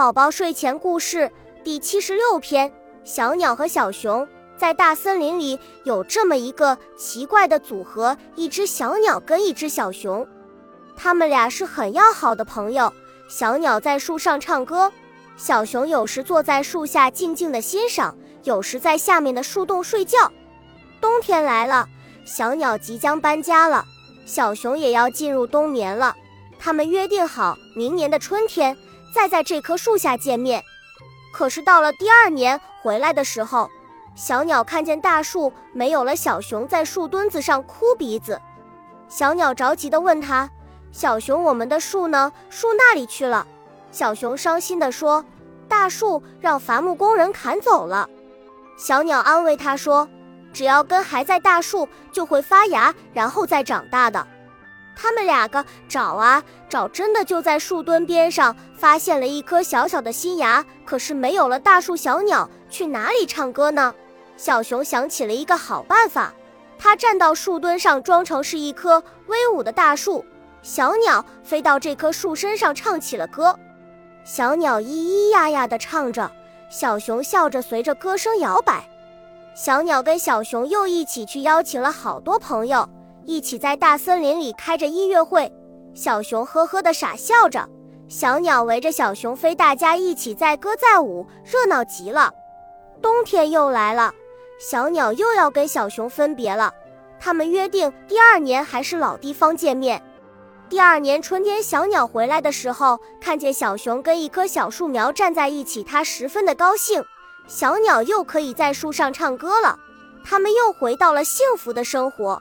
宝宝睡前故事第七十六篇：小鸟和小熊在大森林里有这么一个奇怪的组合，一只小鸟跟一只小熊，他们俩是很要好的朋友。小鸟在树上唱歌，小熊有时坐在树下静静的欣赏，有时在下面的树洞睡觉。冬天来了，小鸟即将搬家了，小熊也要进入冬眠了。他们约定好，明年的春天。再在这棵树下见面，可是到了第二年回来的时候，小鸟看见大树没有了小熊在树墩子上哭鼻子。小鸟着急地问他：“小熊，我们的树呢？树那里去了？”小熊伤心地说：“大树让伐木工人砍走了。”小鸟安慰他说：“只要根还在大树，就会发芽，然后再长大的。”他们两个找啊找，真的就在树墩边上发现了一颗小小的新芽。可是没有了大树，小鸟去哪里唱歌呢？小熊想起了一个好办法，它站到树墩上，装成是一棵威武的大树。小鸟飞到这棵树身上，唱起了歌。小鸟咿咿呀呀地唱着，小熊笑着随着歌声摇摆。小鸟跟小熊又一起去邀请了好多朋友。一起在大森林里开着音乐会，小熊呵呵地傻笑着，小鸟围着小熊飞，大家一起载歌载舞，热闹极了。冬天又来了，小鸟又要跟小熊分别了。他们约定第二年还是老地方见面。第二年春天，小鸟回来的时候，看见小熊跟一棵小树苗站在一起，它十分的高兴。小鸟又可以在树上唱歌了，他们又回到了幸福的生活。